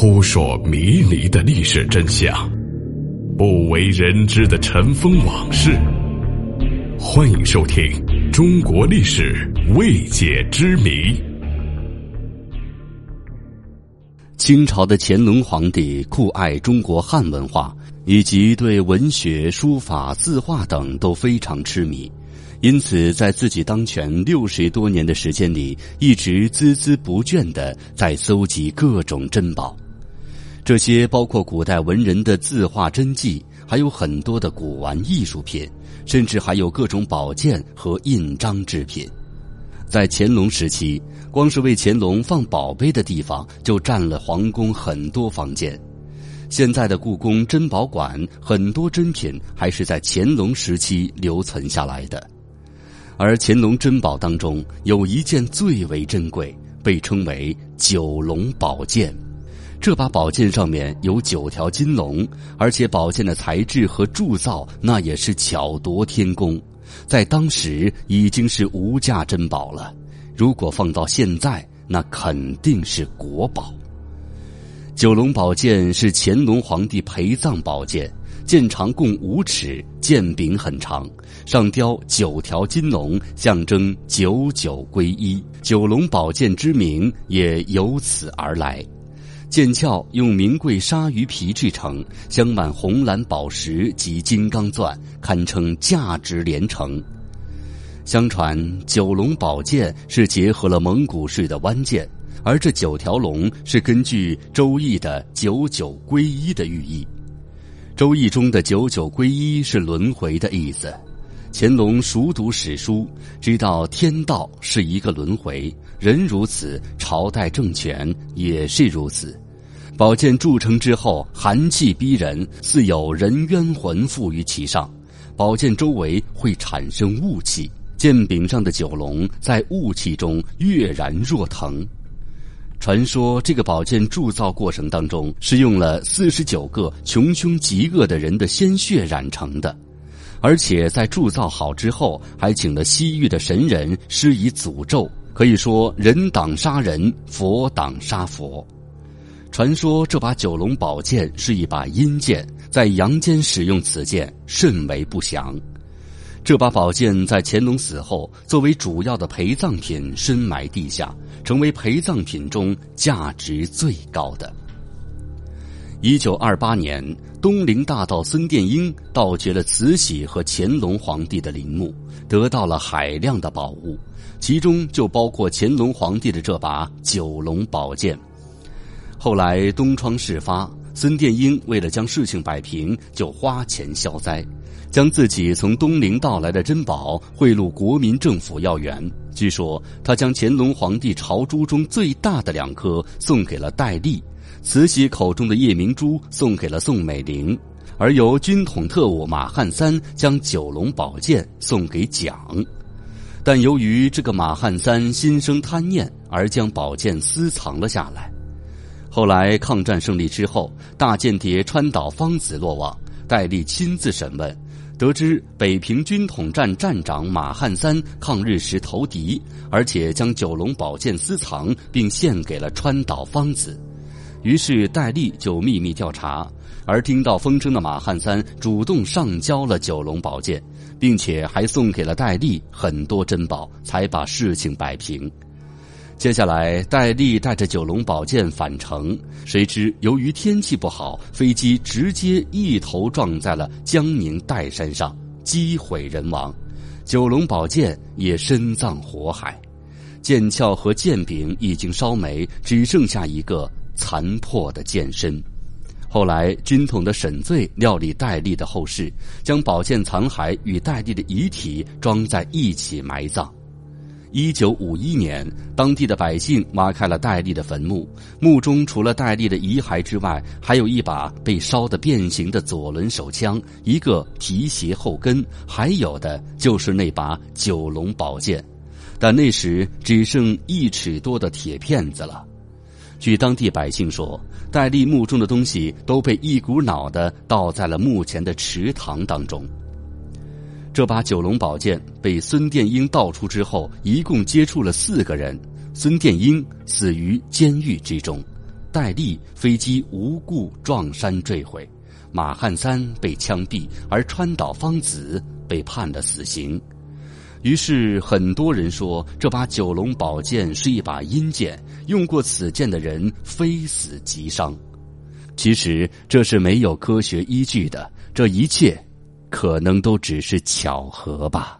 扑朔迷离的历史真相，不为人知的尘封往事。欢迎收听《中国历史未解之谜》。清朝的乾隆皇帝酷爱中国汉文化，以及对文学、书法、字画等都非常痴迷。因此，在自己当权六十多年的时间里，一直孜孜不倦的在搜集各种珍宝。这些包括古代文人的字画真迹，还有很多的古玩艺术品，甚至还有各种宝剑和印章制品。在乾隆时期，光是为乾隆放宝贝的地方就占了皇宫很多房间。现在的故宫珍宝馆很多珍品还是在乾隆时期留存下来的。而乾隆珍宝当中有一件最为珍贵，被称为九龙宝剑。这把宝剑上面有九条金龙，而且宝剑的材质和铸造那也是巧夺天工，在当时已经是无价珍宝了。如果放到现在，那肯定是国宝。九龙宝剑是乾隆皇帝陪葬宝剑。剑长共五尺，剑柄很长，上雕九条金龙，象征九九归一。九龙宝剑之名也由此而来。剑鞘用名贵鲨鱼皮制成，镶满红蓝宝石及金刚钻，堪称价值连城。相传九龙宝剑是结合了蒙古式的弯剑，而这九条龙是根据《周易》的九九归一的寓意。《周易》中的“九九归一”是轮回的意思。乾隆熟读史书，知道天道是一个轮回，人如此，朝代政权也是如此。宝剑铸成之后，寒气逼人，似有人冤魂附于其上。宝剑周围会产生雾气，剑柄上的九龙在雾气中跃然若腾。传说这个宝剑铸造过程当中是用了四十九个穷凶极恶的人的鲜血染成的，而且在铸造好之后还请了西域的神人施以诅咒，可以说人挡杀人，佛挡杀佛。传说这把九龙宝剑是一把阴剑，在阳间使用此剑甚为不祥。这把宝剑在乾隆死后作为主要的陪葬品深埋地下，成为陪葬品中价值最高的。一九二八年，东陵大盗孙殿英盗掘了慈禧和乾隆皇帝的陵墓，得到了海量的宝物，其中就包括乾隆皇帝的这把九龙宝剑。后来东窗事发，孙殿英为了将事情摆平，就花钱消灾。将自己从东陵盗来的珍宝贿赂国民政府要员。据说他将乾隆皇帝朝珠中最大的两颗送给了戴笠，慈禧口中的夜明珠送给了宋美龄，而由军统特务马汉三将九龙宝剑送给蒋。但由于这个马汉三心生贪念，而将宝剑私藏了下来。后来抗战胜利之后，大间谍川岛芳子落网，戴笠亲自审问。得知北平军统站站长马汉三抗日时投敌，而且将九龙宝剑私藏，并献给了川岛芳子，于是戴笠就秘密调查。而听到风声的马汉三主动上交了九龙宝剑，并且还送给了戴笠很多珍宝，才把事情摆平。接下来，戴笠带着九龙宝剑返程，谁知由于天气不好，飞机直接一头撞在了江宁岱山上，机毁人亡，九龙宝剑也身葬火海，剑鞘和剑柄已经烧没，只剩下一个残破的剑身。后来，军统的沈醉料理戴笠的后事，将宝剑残骸与戴笠的遗体装在一起埋葬。一九五一年，当地的百姓挖开了戴笠的坟墓，墓中除了戴笠的遗骸之外，还有一把被烧得变形的左轮手枪，一个皮鞋后跟，还有的就是那把九龙宝剑，但那时只剩一尺多的铁片子了。据当地百姓说，戴笠墓中的东西都被一股脑的倒在了墓前的池塘当中。这把九龙宝剑被孙殿英盗出之后，一共接触了四个人。孙殿英死于监狱之中，戴笠飞机无故撞山坠毁，马汉三被枪毙，而川岛芳子被判了死刑。于是很多人说，这把九龙宝剑是一把阴剑，用过此剑的人非死即伤。其实这是没有科学依据的，这一切可能都只是巧合吧。